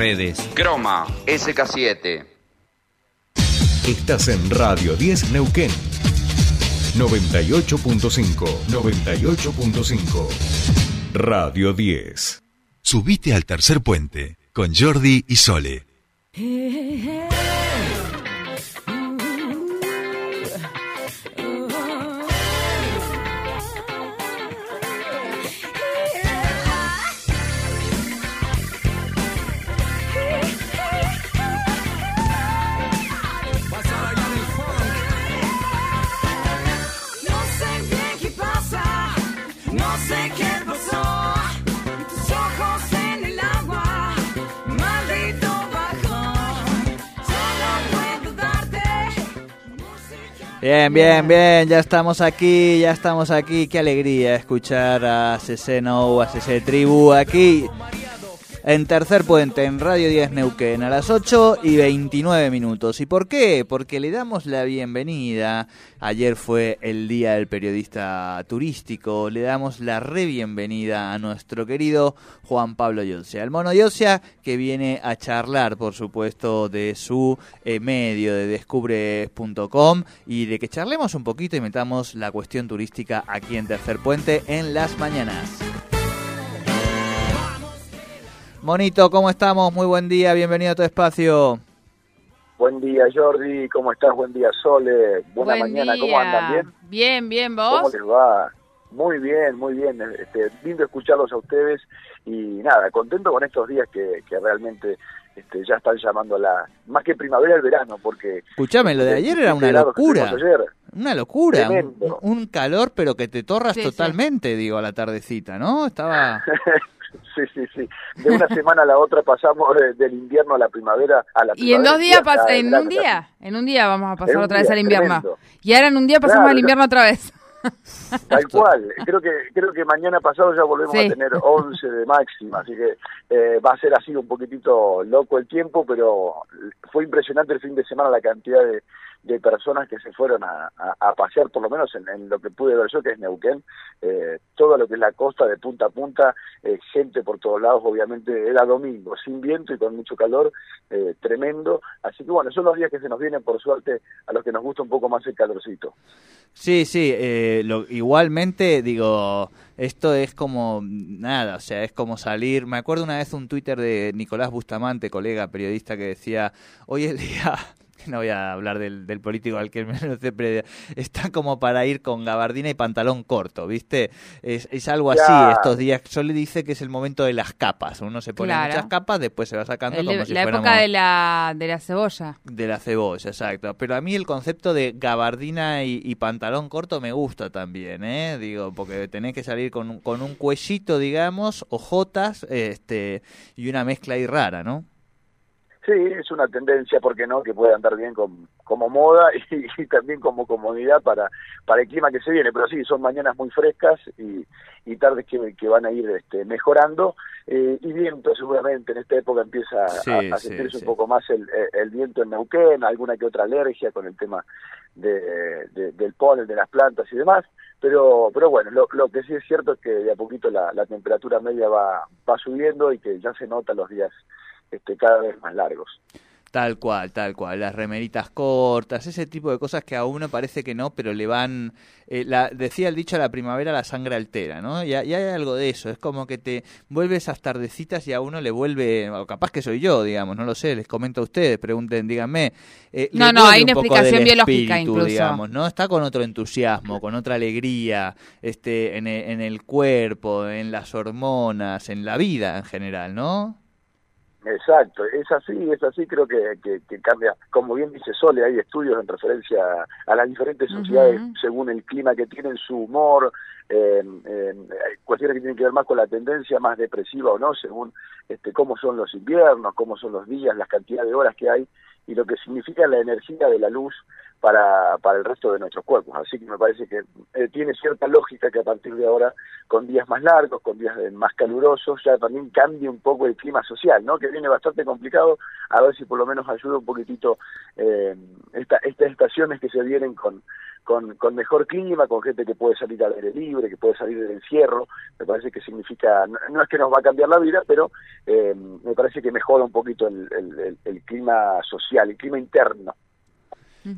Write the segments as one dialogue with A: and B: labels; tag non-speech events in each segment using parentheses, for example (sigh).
A: Redes.
B: Croma SK7.
C: Estás en Radio 10 Neuquén. 98.5. 98.5. Radio 10.
D: Subite al tercer puente con Jordi y Sole.
E: Bien,
F: bien, bien, ya estamos aquí, ya estamos aquí. Qué alegría escuchar a Ceseno, a CC Tribu aquí en Tercer Puente, en Radio 10 Neuquén, a las 8 y 29 minutos. ¿Y por qué? Porque le damos la bienvenida. Ayer fue el Día del Periodista Turístico. Le damos la re bienvenida a nuestro querido Juan Pablo Yosia. El mono Yosia que viene a charlar, por supuesto, de su eh, medio de descubres.com y de que charlemos un poquito y metamos la cuestión turística aquí en Tercer Puente en las mañanas. Monito, ¿cómo estamos? Muy buen día, bienvenido a tu espacio.
G: Buen día Jordi, ¿cómo estás? Buen día Sole, buena
H: Buen
G: mañana, ¿cómo andan? ¿Bien?
H: Bien, bien,
G: ¿Cómo
H: ¿vos?
G: les va? Muy bien, muy bien, este, lindo escucharlos a ustedes y nada, contento con estos días que, que realmente este, ya están llamando a la, más que primavera, el verano, porque...
F: Escuchame, lo de ayer era una
G: 27 grados que
F: locura.
G: ayer.
F: Una locura, un,
G: Tremendo.
F: un calor pero que te torras
H: Sí, sí.
F: totalmente, digo, a la tardecita, ¿no? Estaba... (laughs)
G: Sí, sí, sí. De una semana a la otra pasamos de- del invierno a la primavera a la
H: Y en
G: primavera
H: dos días,
G: hasta
H: en un día, en un día vamos a pasar otra vez al invierno.
G: tremendo.
H: Y ahora en un día pasamos
G: Claro,
H: al invierno otra vez. (laughs)
G: Tal cual, creo que creo que mañana pasado ya volvemos
H: Sí.
G: a tener 11 de máxima, así que eh, va a ser así un poquitito loco el tiempo, pero fue impresionante el fin de semana la cantidad de, de personas que se fueron a, a- pasear, por lo menos en, lo que pude ver yo, que es Neuquén, eh, todo lo que es la costa de punta a punta, eh, gente por todos lados, obviamente era domingo, sin viento y con mucho calor, eh, tremendo, así que bueno, son los días que se nos vienen por suerte a los que nos gusta un poco más el calorcito.
F: Sí, sí, lo- igualmente digo, esto es como nada, o sea, es como salir, me acuerdo una vez un Twitter de Nicolás Bustamante, colega periodista, que decía, hoy el día, (laughs) no voy a hablar del, del político al que (laughs) me lo sé, pero está como para ir con gabardina y pantalón corto, ¿viste? Es, es algo así estos días, yo le dice que es el momento de las capas, uno se pone
H: Claro.
F: muchas capas, después se va sacando
H: El-
F: como si
H: la
F: fuéramos...
H: época de la, de la cebolla.
F: De la cebolla, exacto. Pero a mí el concepto de gabardina y, y pantalón corto me gusta también, ¿eh? Digo, porque tenés que salir con un, con un cuellito, digamos, ojotas, este, y una mezcla ahí rara, ¿no?
G: Sí, es una tendencia, ¿por qué no?, que puede andar bien con, como moda (laughs) y, y también como comodidad para, para el clima que se viene. Pero sí, son mañanas muy frescas y, y tardes que, que van a ir este, mejorando. Eh, y viento, seguramente, en esta época empieza a-
F: Sí,
G: a,
F: sí,
G: sentirse
F: sí.
G: un poco más el, el viento en Neuquén, alguna que otra alergia con el tema de, de- del polen, de las plantas y demás. Pero, pero bueno, lo, lo que sí es cierto es que de a poquito la, la temperatura media va, va subiendo y que ya se nota los días este, cada vez más largos.
F: Tal cual, tal cual. Las remeritas cortas, ese tipo de cosas que a uno parece que no, pero le van... eh, la, decía el dicho, la primavera la sangre altera, ¿no? Y, y hay algo de eso, es como que te vuelve esas tardecitas y a uno le vuelve, o capaz que soy yo, digamos, no lo sé, les comento a ustedes, pregunten, díganme. eh,
H: No, no, hay
F: un
H: una
F: poco
H: explicación
F: del
H: biológica
F: espíritu,
H: incluso.
F: digamos, ¿no? Está con otro entusiasmo, con otra alegría, este, en en el cuerpo, en las hormonas, en la vida en general, ¿no?
G: Exacto, es así, es así, creo que, que, que cambia. Como bien dice Sole, hay estudios en referencia a, a las diferentes sociedades según el clima que tienen, su humor, eh, eh, cuestiones que tienen que ver más con la tendencia más depresiva o no, según este, cómo son los inviernos, cómo son los días, las cantidades de horas que hay y lo que significa la energía de la luz para, para el resto de nuestros cuerpos. Así que me parece que eh, tiene cierta lógica que a partir de ahora, con días más largos, con días más calurosos, ya también cambie un poco el clima social, ¿no? Que viene bastante complicado, a ver si por lo menos ayuda un poquitito eh, esta, estas estaciones que se vienen con, con, con mejor clima, con gente que puede salir al aire libre, que puede salir del encierro, me parece que significa, no, no es que nos va a cambiar la vida, pero eh, me parece que mejora un poquito el, el, el, el clima social, el clima interno.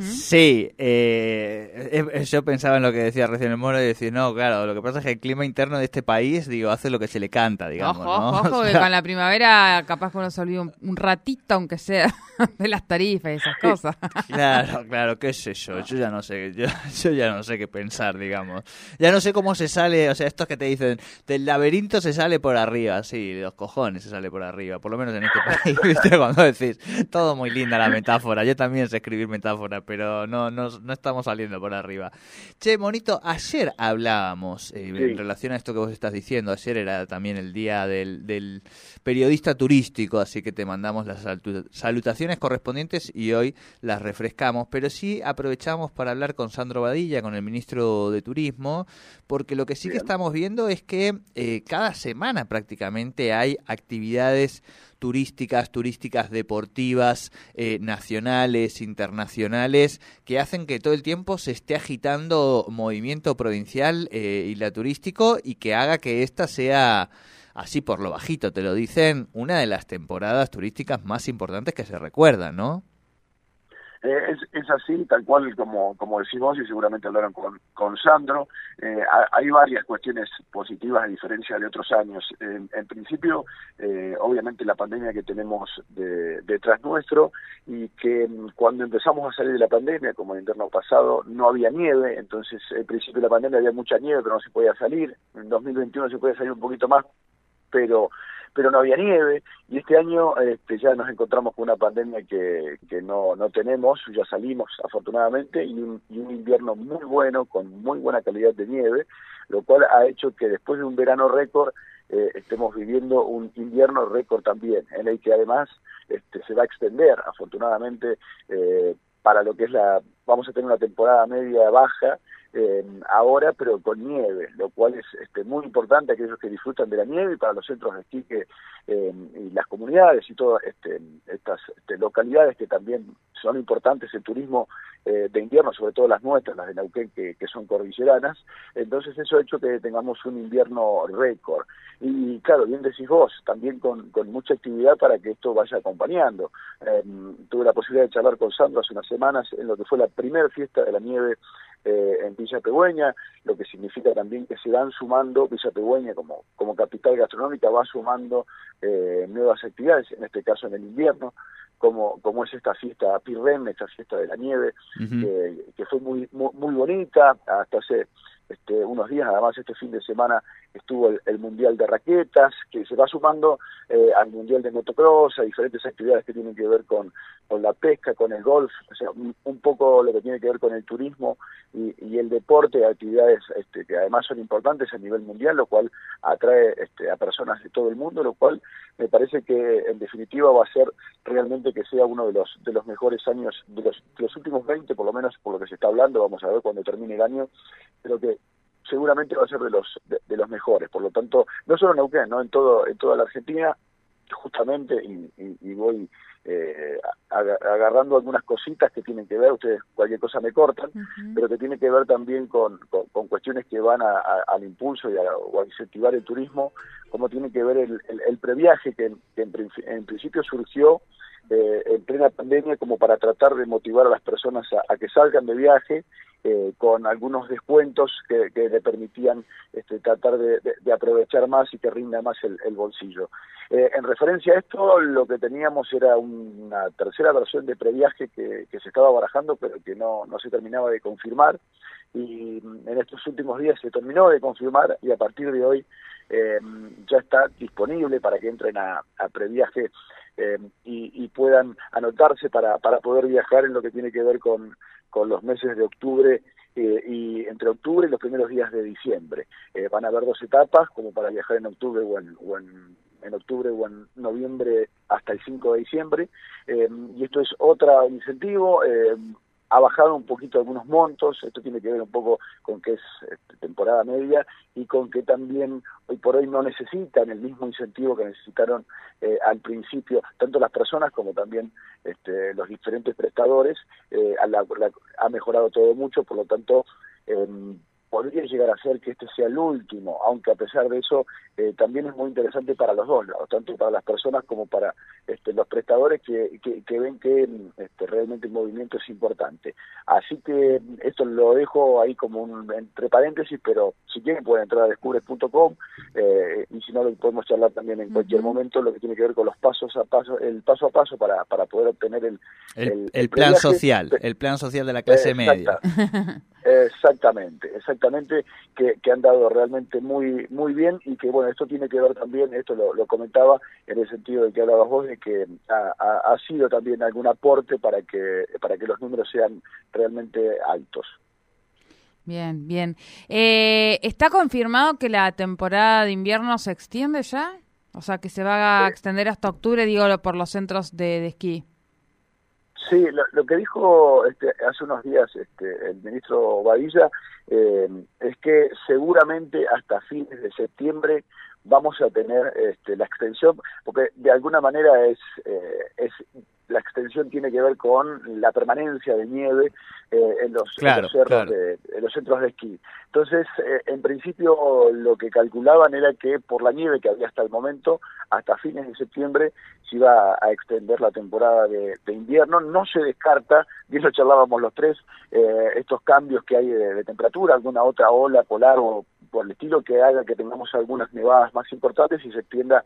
F: Sí, eh, eh, yo pensaba en lo que decía recién el Moro y decía, no, claro, lo que pasa es que el clima interno de este país, digo, hace lo que se le canta, digamos,
H: ojo,
F: ¿no? (laughs)
H: ojo, que con la primavera capaz que uno se olvida un, un ratito, aunque sea, (laughs) de las tarifas y esas cosas.
F: Claro, (laughs) claro, qué sé yo, yo ya no sé, yo, yo ya no sé qué pensar, digamos. Ya no sé cómo se sale, o sea, estos que te dicen, del laberinto se sale por arriba, sí, de los cojones se sale por arriba, por lo menos en este país, ¿viste? Cuando decís, todo muy linda la metáfora, yo también sé escribir metáfora, pero no, no, no estamos saliendo por arriba. Che, Monito, ayer hablábamos, eh,
G: Sí.
F: en relación a esto que vos estás diciendo, ayer era también el día del, del periodista turístico, así que te mandamos las salu- salutaciones correspondientes y hoy las refrescamos, pero sí aprovechamos para hablar con Sandro Badilla, con el ministro de Turismo, porque lo que sí que estamos viendo es que eh, cada semana prácticamente hay actividades turísticas, turísticas deportivas, eh, nacionales, internacionales, que hacen que todo el tiempo se esté agitando movimiento provincial eh, y la turístico y que haga que esta sea, así por lo bajito te lo dicen, una de las temporadas turísticas más importantes que se recuerdan, ¿no?
G: Eh, es, es así, tal cual como, como decimos y seguramente hablaron con, con Sandro. Eh, ha- hay varias cuestiones positivas a diferencia de otros años. En, en principio, eh, obviamente la pandemia que tenemos de- detrás nuestro y que mm, cuando empezamos a salir de la pandemia, como el invierno pasado, no había nieve, entonces al principio de la pandemia había mucha nieve, pero no se podía salir. En 2021 se puede salir un poquito más, pero pero no había nieve y este año este, ya nos encontramos con una pandemia que, que no, no tenemos, ya salimos afortunadamente y un, invierno muy bueno con muy buena calidad de nieve, lo cual ha hecho que después de un verano récord eh, estemos viviendo un invierno récord también, en el que además este, se va a extender afortunadamente eh, para lo que es la, vamos a tener una temporada media baja eh, ahora, pero con nieve, lo cual es este, muy importante aquellos que disfrutan de la nieve y para los centros de esquí que, eh, y las comunidades y todas este, estas este, localidades que también son importantes en turismo eh, de invierno, sobre todo las nuestras, las de Neuquén, que, son cordilleranas. Entonces eso ha hecho que tengamos un invierno récord. Y claro, bien decís vos, también con, mucha actividad para que esto vaya acompañando. Eh, tuve la posibilidad de charlar con Sandro hace unas semanas en lo que fue la primera fiesta de la nieve eh, en Villa Pegüeña, lo que significa también que se van sumando, Villa Pegüeña como, como capital gastronómica va sumando eh, nuevas actividades, en este caso en el invierno, como, como es esta fiesta Pirren, esta fiesta de la nieve, eh, que fue muy, muy, muy bonita, hasta hace este, unos días, además este fin de semana estuvo el, Mundial de Raquetas, que se va sumando eh, al Mundial de Motocross, a diferentes actividades que tienen que ver con, con la pesca, con el golf, o sea, un, un poco lo que tiene que ver con el turismo y, y el deporte, actividades este, que además son importantes a nivel mundial, lo cual atrae este, a personas de todo el mundo, lo cual me parece que en definitiva va a ser realmente que sea uno de los de los mejores años, de los, de los últimos 20 por lo menos por lo que se está hablando, vamos a ver cuando termine el año, pero que seguramente va a ser de los de, de los mejores, por lo tanto, no solo en Neuquén, ¿no? en todo en toda la Argentina, justamente, y, y- y voy eh, aga- agarrando algunas cositas que tienen que ver, ustedes cualquier cosa me cortan, pero que tiene que ver también con, con, con cuestiones que van a- a- al impulso y a, o a incentivar el turismo, como tiene que ver el, el, el previaje que, en, que en, en principio surgió eh, en plena pandemia como para tratar de motivar a las personas a, que salgan de viaje eh, con algunos descuentos que, que le permitían este, tratar de, aprovechar más y que rinda más el, bolsillo. Eh, en referencia a esto, lo que teníamos era una tercera versión de previaje que, que se estaba barajando, pero que no, no se terminaba de confirmar. Y mm, en estos últimos días se terminó de confirmar y a partir de hoy eh, ya está disponible para que entren a, a previaje eh, y, puedan anotarse para, para poder viajar en lo que tiene que ver con, con los meses de octubre eh, y entre octubre y los primeros días de diciembre. Eh, van a haber dos etapas, como para viajar en octubre o en, en, octubre o en noviembre hasta el 5 de diciembre. Eh, y esto es otro incentivo. Eh, ha bajado un poquito algunos montos, esto tiene que ver un poco con que es este, temporada media y con que también hoy por hoy no necesitan el mismo incentivo que necesitaron eh, al principio, tanto las personas como también este, los diferentes prestadores, eh, a la- la- ha mejorado todo mucho, por lo tanto, em, podría llegar a ser que este sea el último, aunque a pesar de eso eh, también es muy interesante para los dos lados, tanto para las personas como para este, los prestadores que, que, que ven que este, realmente el movimiento es importante. Así que esto lo dejo ahí como un, entre paréntesis, pero si quieren pueden entrar a descubres.com eh, y si no lo podemos charlar también en cualquier momento lo que tiene que ver con los pasos a paso, el paso a paso para, para poder obtener el,
F: El, el plan
G: previaje.
F: social, el plan social de la clase
G: Exacta-
F: media.
G: Exactamente, exactamente, que, que han dado realmente muy muy bien y que bueno, esto tiene que ver también, esto lo, lo comentaba en el sentido de que hablabas vos, de que ha, ha- ha sido también algún aporte para que para que los números sean realmente altos.
H: Bien, bien. Eh, ¿Está confirmado que la temporada de invierno se extiende ya? O sea, que se va a extender hasta octubre, digo, por los centros de, de esquí.
G: Sí, lo, lo que dijo este, hace unos días este, el ministro Badilla eh, es que seguramente hasta fines de septiembre vamos a tener este, la extensión, porque de alguna manera es, eh, es la extensión tiene que ver con la permanencia de nieve eh, en, los, en
F: Claro,
G: los cerros
F: claro.
G: de, en los centros de esquí. Entonces, eh, en principio lo que calculaban era que por la nieve que había hasta el momento, hasta fines de septiembre se iba a extender la temporada de, de invierno. No se descarta, bien lo charlábamos los tres, eh, estos cambios que hay de, de temperatura, alguna otra ola polar o por el estilo que haga que tengamos algunas nevadas más importantes y se extienda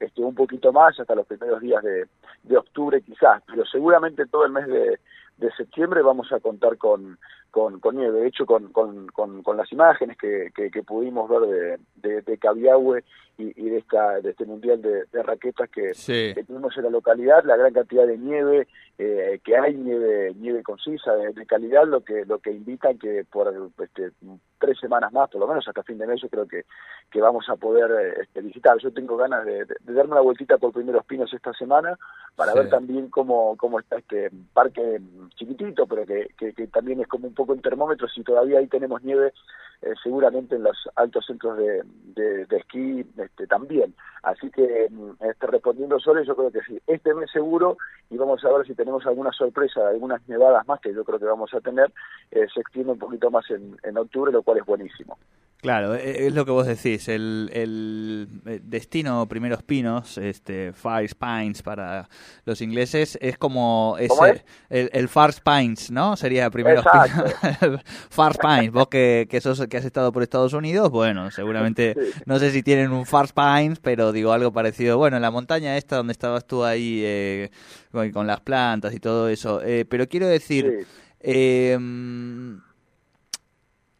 G: este, un poquito más hasta los primeros días de, de octubre quizás, pero seguramente todo el mes de, de septiembre vamos a contar con, con, con nieve. De hecho, con, con, con, con las imágenes que, que, que pudimos ver de, de, de Cabiahue y, y de, esta, de este mundial de, de raquetas que,
F: Sí.
G: que tuvimos en la localidad, la gran cantidad de nieve, eh, que hay nieve, nieve concisa, de, de calidad, lo que, lo que invita que por este, tres semanas más, por lo menos hasta fin de mes, yo creo que, que vamos a poder eh, este, visitar. Yo tengo ganas de, de- de darme una vueltita por Primeros Pinos esta semana para
F: Sí.
G: ver también cómo, cómo está este parque chiquitito, pero que, que, que también es como un poco en termómetros, si todavía ahí tenemos nieve, eh, seguramente en los altos centros de, de, esquí este, también. Así que, mm, este, respondiendo solo, yo creo que sí. Este mes seguro, y vamos a ver si tenemos alguna sorpresa, algunas nevadas más, que yo creo que vamos a tener, eh, se extiende un poquito más en octubre, lo cual es buenísimo.
F: Claro, e- es lo que vos decís, el, el eh, destino Primeros Pinos, este, Far Pines para los ingleses, es como
G: ¿Cómo
F: ese,
G: es?
F: el, el Far Pines, ¿no? Sería Primeros Pinos. (laughs) Far Pines, vos que, que, sos, que has estado por Estados Unidos, bueno, seguramente,
G: Sí.
F: no sé si tienen un Far Pines, pero digo algo parecido. Bueno, en la montaña esta donde estabas tú ahí eh, con, con las plantas y todo eso, eh, pero quiero decir...
G: Sí.
F: Eh,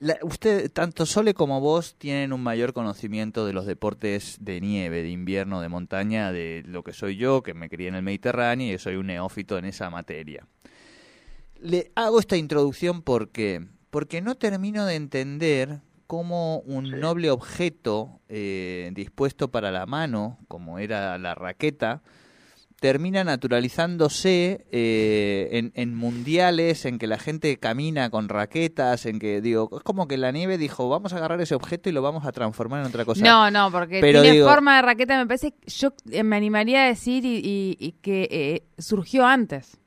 F: la- usted, tanto Sole como vos, tienen un mayor conocimiento de los deportes de nieve, de invierno, de montaña, de lo que soy yo, que me crié en el Mediterráneo y soy un neófito en esa materia. Le hago esta introducción porque, porque no termino de entender cómo un noble objeto eh, dispuesto para la mano, como era la raqueta, termina naturalizándose eh, en, en mundiales, en que la gente camina con raquetas, en que, digo, es como que la nieve dijo, vamos a agarrar ese objeto y lo vamos a transformar en otra cosa.
H: no, no, porque
F: pero
H: tiene
F: digo-
H: forma de raqueta, me parece, yo eh, me animaría a decir y, y- y que eh, surgió antes.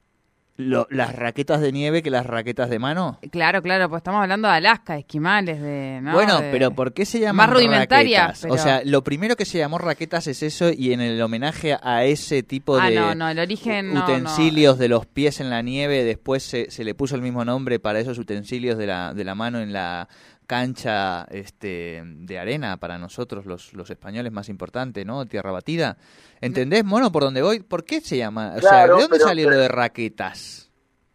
F: Lo- las raquetas de nieve que las raquetas de mano.
H: Claro, claro, pues estamos hablando de Alaska, de esquimales, de... ¿no?
F: Bueno,
H: De-
F: pero ¿por qué se llaman
H: Más rudimentaria,
F: raquetas?
H: pero-
F: O sea, lo primero que se llamó raquetas es eso y en el homenaje a ese tipo
H: Ah,
F: de
H: no, no, el origen
F: utensilios de los pies en la nieve, después se, se le puso el mismo nombre para esos utensilios de la, de la mano en la cancha este, de arena para nosotros los, los españoles más importante, ¿no? Tierra batida. ¿Entendés, mono, por dónde voy? ¿Por qué se llama? O sea,
G: Claro,
F: ¿de dónde
G: pero-
F: salió lo de raquetas?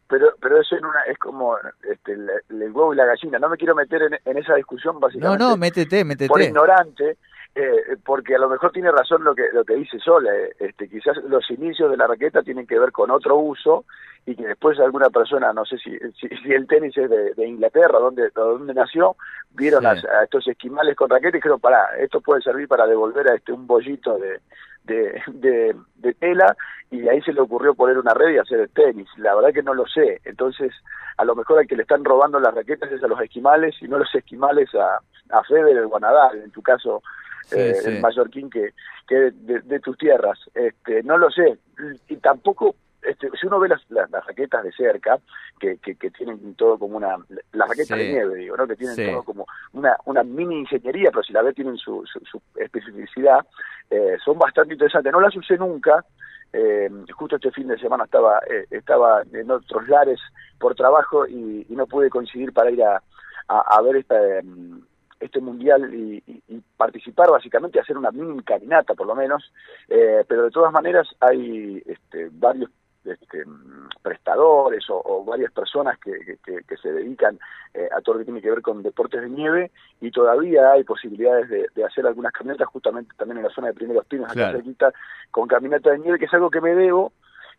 G: Pero, pero eso en una, es como este, el, el huevo y la gallina. No me quiero meter en, en esa discusión,
F: No,
G: básicamente.
F: no, métete,
G: por
F: métete.
G: ignorante, eh, porque a lo mejor tiene razón lo que lo que dice Sole, este, quizás los inicios de la raqueta tienen que ver con otro uso y que después alguna persona, no sé si, si, si el tenis es de, de Inglaterra, donde, donde nació, vieron
F: Sí.
G: a, a estos esquimales con raqueta y dijeron, pará, esto puede servir para devolver a este un bollito de, de, de, de tela y ahí se le ocurrió poner una red y hacer el tenis. La verdad que no lo sé. Entonces, a lo mejor al que le están robando las raquetas es a los esquimales y no los esquimales a, a Federer o a Nadal, en tu caso,
F: Sí,
G: eh,
F: sí.
G: el mallorquín que, que de, de tus tierras. Este, no lo sé. Y tampoco, este, si uno ve las, las, las raquetas de cerca, que, que, que tienen todo como una, las raquetas
F: Sí.
G: de nieve, digo, ¿no? Que tienen todo como una, una mini ingeniería, pero si la ves tienen su, su, su especificidad, eh, son bastante interesantes. No las usé nunca, eh, justo este fin de semana estaba eh, estaba en otros lares por trabajo y, y no pude coincidir para ir a, a, a ver esta, em, este mundial y, y- y participar básicamente, hacer una mini caminata por lo menos, eh, pero de todas maneras hay este, varios este, prestadores o, o varias personas que, que- que- que se dedican eh, a todo lo que tiene que ver con deportes de nieve y todavía hay posibilidades de, de hacer algunas caminatas justamente también en la zona de Primeros Pinos, acá
F: Claro.
G: cerquita, con caminata de nieve, que es algo que me debo,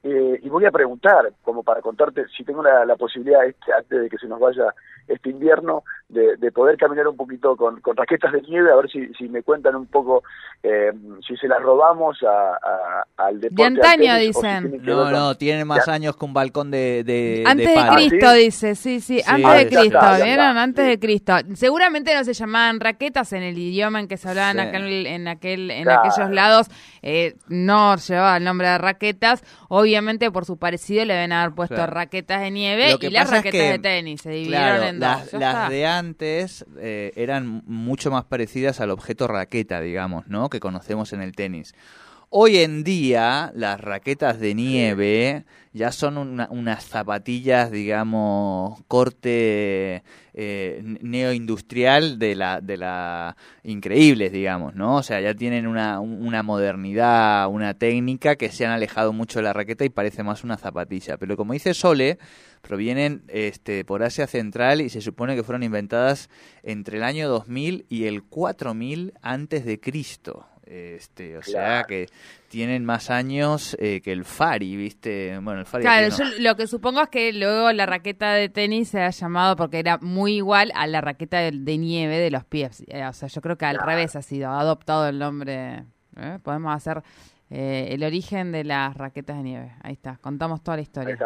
G: eh, y voy a preguntar, como para contarte, si tengo la, la posibilidad, este, antes de que se nos vaya este invierno, de, de poder caminar un poquito con, con raquetas de nieve, a ver si, si me cuentan un poco eh, si se las robamos a, a- al deporte. al
H: antaño,
G: tenis, si
H: dicen.
F: No, no, tienen más
G: Ya.
F: años que un balcón de, de,
H: Antes
F: de
H: de. Cristo,
G: ¿Ah, sí?
H: dice, sí, sí,
F: Sí.
H: antes
F: Ah,
H: de Cristo,
G: está,
H: ¿vieron? Antes
G: sí.
H: de Cristo. Seguramente no se llamaban raquetas en el idioma en que se hablaban
F: Sí.
H: acá en, el- en aquel, en
G: Claro.
H: aquellos lados, eh, no llevaba el nombre de raquetas. Obviamente, por su parecido, le deben haber puesto
F: Claro.
H: raquetas de nieve y las
F: es
H: raquetas
F: que,
H: de tenis. Se dividieron
F: Claro,
H: en dos.
F: las, las de antes eh, eran mucho más parecidas al objeto raqueta, digamos, ¿no? Que conocemos en el tenis. Hoy en día, las raquetas de nieve ya son una- unas zapatillas, digamos, corte eh, neoindustrial de la, de la increíbles, digamos, ¿no? O sea, ya tienen una, un- una modernidad, una técnica que se han alejado mucho de la raqueta y parece más una zapatilla. Pero como dice Sole, provienen este, por Asia Central y se supone que fueron inventadas entre el año 2000 y el 4000 antes de Cristo. Este, o sea que tienen más años eh, que el Fari, ¿viste? Bueno, el Fari
H: Claro,
F: no.
H: yo lo que supongo es que luego la raqueta de tenis se ha llamado porque era muy igual a la raqueta de, de nieve de los pies. Eh, o sea, yo creo que al revés ha sido ha adoptado el nombre. ¿eh? Podemos hacer eh, el origen de las raquetas de nieve. Ahí está, contamos toda la historia.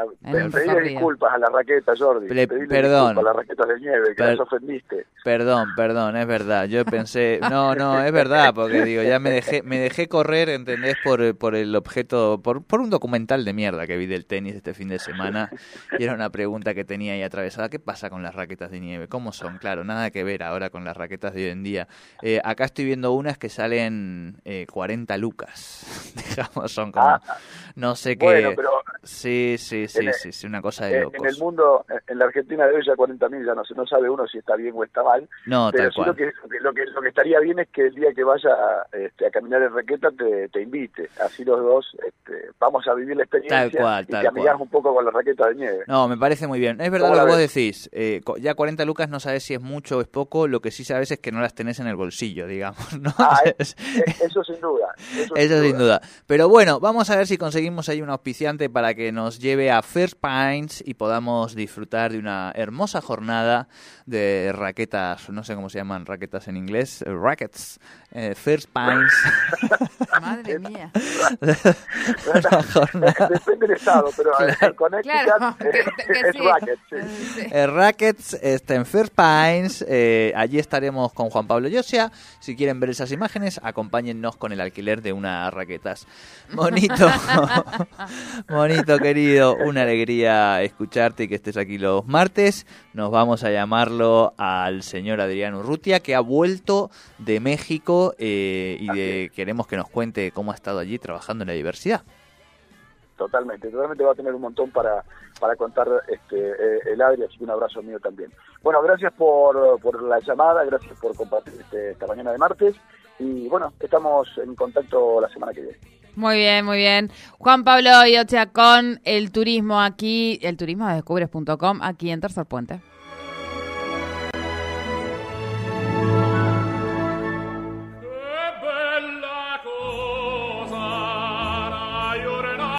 H: recorrido.
G: disculpas a la raqueta, Jordi.
F: Le- perdón.
G: a las raquetas de nieve, que
F: Per-
G: las ofendiste.
F: Perdón, perdón, es verdad. Yo pensé, no, no, es verdad, porque digo, ya me dejé, me dejé correr, ¿entendés? Por, por el objeto, por, por un documental de mierda que vi del tenis este fin de semana. Y era una pregunta que tenía ahí atravesada. ¿Qué pasa con las raquetas de nieve? ¿Cómo son? Claro, nada que ver ahora con las raquetas de hoy en día. Eh, acá estoy viendo unas que salen eh, 40 lucas. (laughs) Digamos, son como,
G: Ah.
F: no sé qué.
G: Bueno, pero
F: Sí, sí, sí,
G: el-
F: sí, sí, una cosa de locos.
G: en el mundo, en la Argentina de hoy ya 40.000 ya no, se- no sabe uno si está bien o está mal.
F: No,
G: pero
F: tal
G: sí lo
F: cual.
G: que, lo, que, lo que estaría bien es que el día que vaya este, a caminar en raqueta te, te invite. Así los dos este, vamos a vivir la experiencia
F: Tal cual,
G: y te amigás
F: cual.
G: un poco con la raqueta de nieve.
F: No, me parece muy bien. Es verdad
G: ¿Cómo
F: lo que vos decís. Eh, ya 40 lucas no sabes si es mucho o es poco. Lo que sí sabes es que no las tenés en el bolsillo, digamos, (laughs) ¿no?
G: Ah,
F: Es- (laughs)
G: Eh, Eso sin duda. Eso,
F: Eso sin duda. Pero bueno, vamos a ver si conseguimos ahí un auspiciante para que nos lleve a First Pines y podamos disfrutar de una hermosa jornada de raquetas, no sé cómo se llaman raquetas en inglés, eh, rackets, eh, First Pines. (laughs)
H: Madre mía.
G: Depende del estado, pero eh, en Connecticut
H: Claro,
G: eh,
H: que- que
G: es
H: sí.
G: racket. sí.
H: Sí.
F: Eh, Rackets está en First Pines. eh, allí estaremos con Juan Pablo Yosia. Si quieren ver esas imágenes, acompáñennos con el alquiler de unas raquetas. (laughs) Bonito, (laughs) bonito querido, una alegría escucharte y que estés aquí los martes. Nos vamos a llamarlo al señor Adrián Urrutia, que ha vuelto de México eh, y de, queremos que nos cuente cómo ha estado allí trabajando en la diversidad.
G: Totalmente, totalmente va a tener un montón para, para contar este, eh, el Adri, así que un abrazo mío también. Bueno, gracias por, por la llamada, gracias por compartir este- esta mañana de martes y bueno, estamos en contacto la semana que viene.
H: Muy bien, muy bien. Juan Pablo Iotia con el turismo aquí, el turismo de descubres.com, aquí en Tercer Puente.